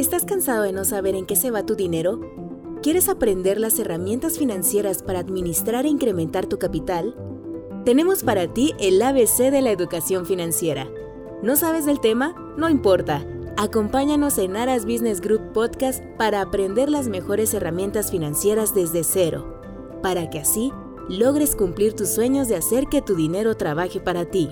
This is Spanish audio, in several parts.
¿Estás cansado de no saber en qué se va tu dinero? ¿Quieres aprender las herramientas financieras para administrar e incrementar tu capital? Tenemos para ti el ABC de la educación financiera. ¿No sabes del tema? No importa. Acompáñanos en Aras Business Group Podcast para aprender las mejores herramientas financieras desde cero, para que así logres cumplir tus sueños de hacer que tu dinero trabaje para ti.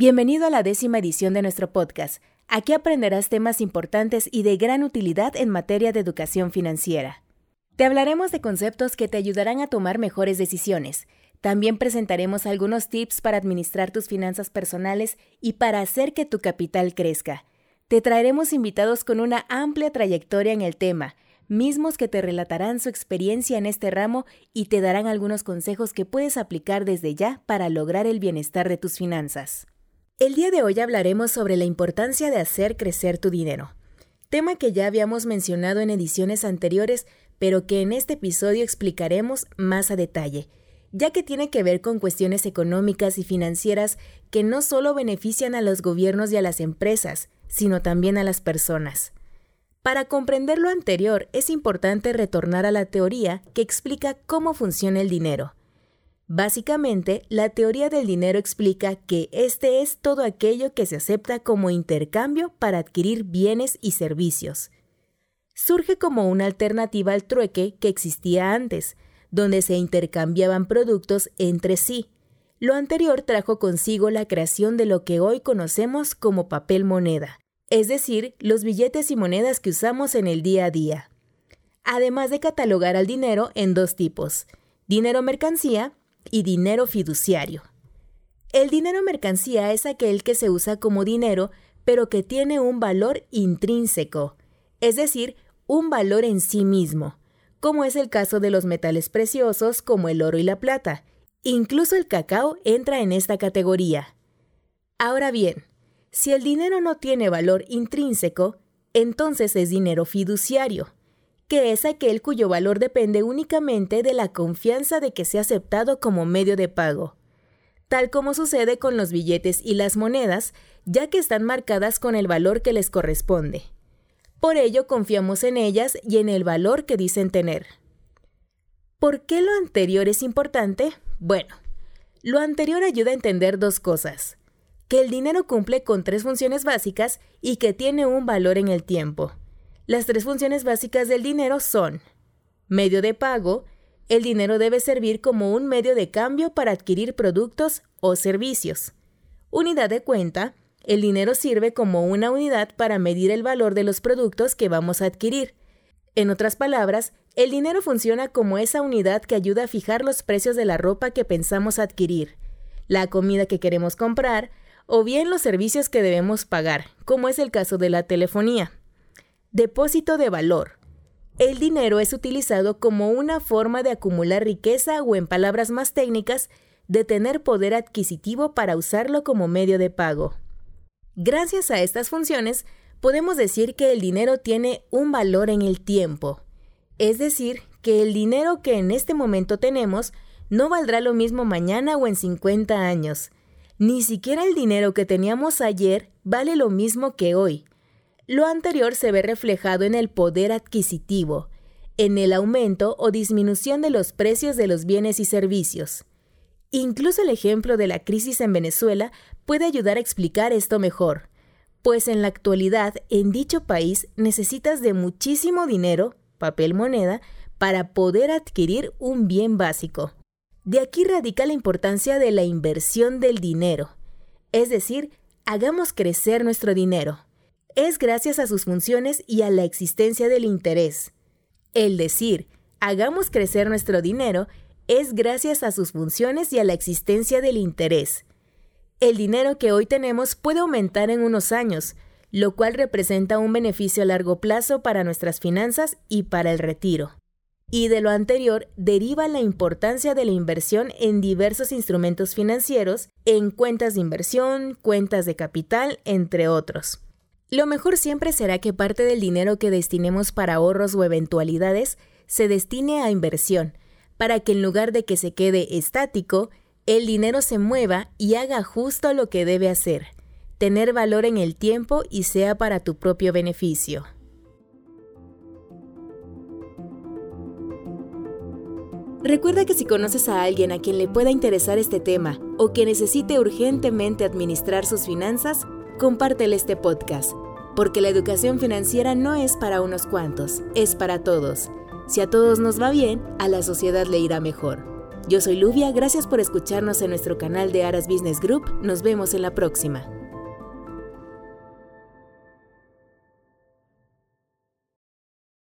Bienvenido a la décima edición de nuestro podcast. Aquí aprenderás temas importantes y de gran utilidad en materia de educación financiera. Te hablaremos de conceptos que te ayudarán a tomar mejores decisiones. También presentaremos algunos tips para administrar tus finanzas personales y para hacer que tu capital crezca. Te traeremos invitados con una amplia trayectoria en el tema, mismos que te relatarán su experiencia en este ramo y te darán algunos consejos que puedes aplicar desde ya para lograr el bienestar de tus finanzas. El día de hoy hablaremos sobre la importancia de hacer crecer tu dinero, tema que ya habíamos mencionado en ediciones anteriores, pero que en este episodio explicaremos más a detalle, ya que tiene que ver con cuestiones económicas y financieras que no solo benefician a los gobiernos y a las empresas, sino también a las personas. Para comprender lo anterior es importante retornar a la teoría que explica cómo funciona el dinero. Básicamente, la teoría del dinero explica que este es todo aquello que se acepta como intercambio para adquirir bienes y servicios. Surge como una alternativa al trueque que existía antes, donde se intercambiaban productos entre sí. Lo anterior trajo consigo la creación de lo que hoy conocemos como papel moneda, es decir, los billetes y monedas que usamos en el día a día. Además de catalogar al dinero en dos tipos, dinero mercancía y dinero fiduciario. El dinero mercancía es aquel que se usa como dinero, pero que tiene un valor intrínseco, es decir, un valor en sí mismo, como es el caso de los metales preciosos como el oro y la plata. Incluso el cacao entra en esta categoría. Ahora bien, si el dinero no tiene valor intrínseco, entonces es dinero fiduciario que es aquel cuyo valor depende únicamente de la confianza de que sea aceptado como medio de pago, tal como sucede con los billetes y las monedas, ya que están marcadas con el valor que les corresponde. Por ello confiamos en ellas y en el valor que dicen tener. ¿Por qué lo anterior es importante? Bueno, lo anterior ayuda a entender dos cosas. Que el dinero cumple con tres funciones básicas y que tiene un valor en el tiempo. Las tres funciones básicas del dinero son medio de pago, el dinero debe servir como un medio de cambio para adquirir productos o servicios. Unidad de cuenta, el dinero sirve como una unidad para medir el valor de los productos que vamos a adquirir. En otras palabras, el dinero funciona como esa unidad que ayuda a fijar los precios de la ropa que pensamos adquirir, la comida que queremos comprar, o bien los servicios que debemos pagar, como es el caso de la telefonía. Depósito de valor. El dinero es utilizado como una forma de acumular riqueza o, en palabras más técnicas, de tener poder adquisitivo para usarlo como medio de pago. Gracias a estas funciones, podemos decir que el dinero tiene un valor en el tiempo. Es decir, que el dinero que en este momento tenemos no valdrá lo mismo mañana o en 50 años. Ni siquiera el dinero que teníamos ayer vale lo mismo que hoy. Lo anterior se ve reflejado en el poder adquisitivo, en el aumento o disminución de los precios de los bienes y servicios. Incluso el ejemplo de la crisis en Venezuela puede ayudar a explicar esto mejor, pues en la actualidad en dicho país necesitas de muchísimo dinero, papel moneda, para poder adquirir un bien básico. De aquí radica la importancia de la inversión del dinero, es decir, hagamos crecer nuestro dinero es gracias a sus funciones y a la existencia del interés. El decir, hagamos crecer nuestro dinero, es gracias a sus funciones y a la existencia del interés. El dinero que hoy tenemos puede aumentar en unos años, lo cual representa un beneficio a largo plazo para nuestras finanzas y para el retiro. Y de lo anterior deriva la importancia de la inversión en diversos instrumentos financieros, en cuentas de inversión, cuentas de capital, entre otros. Lo mejor siempre será que parte del dinero que destinemos para ahorros o eventualidades se destine a inversión, para que en lugar de que se quede estático, el dinero se mueva y haga justo lo que debe hacer, tener valor en el tiempo y sea para tu propio beneficio. Recuerda que si conoces a alguien a quien le pueda interesar este tema o que necesite urgentemente administrar sus finanzas, compártele este podcast, porque la educación financiera no es para unos cuantos, es para todos. Si a todos nos va bien, a la sociedad le irá mejor. Yo soy Luvia, gracias por escucharnos en nuestro canal de Aras Business Group, nos vemos en la próxima.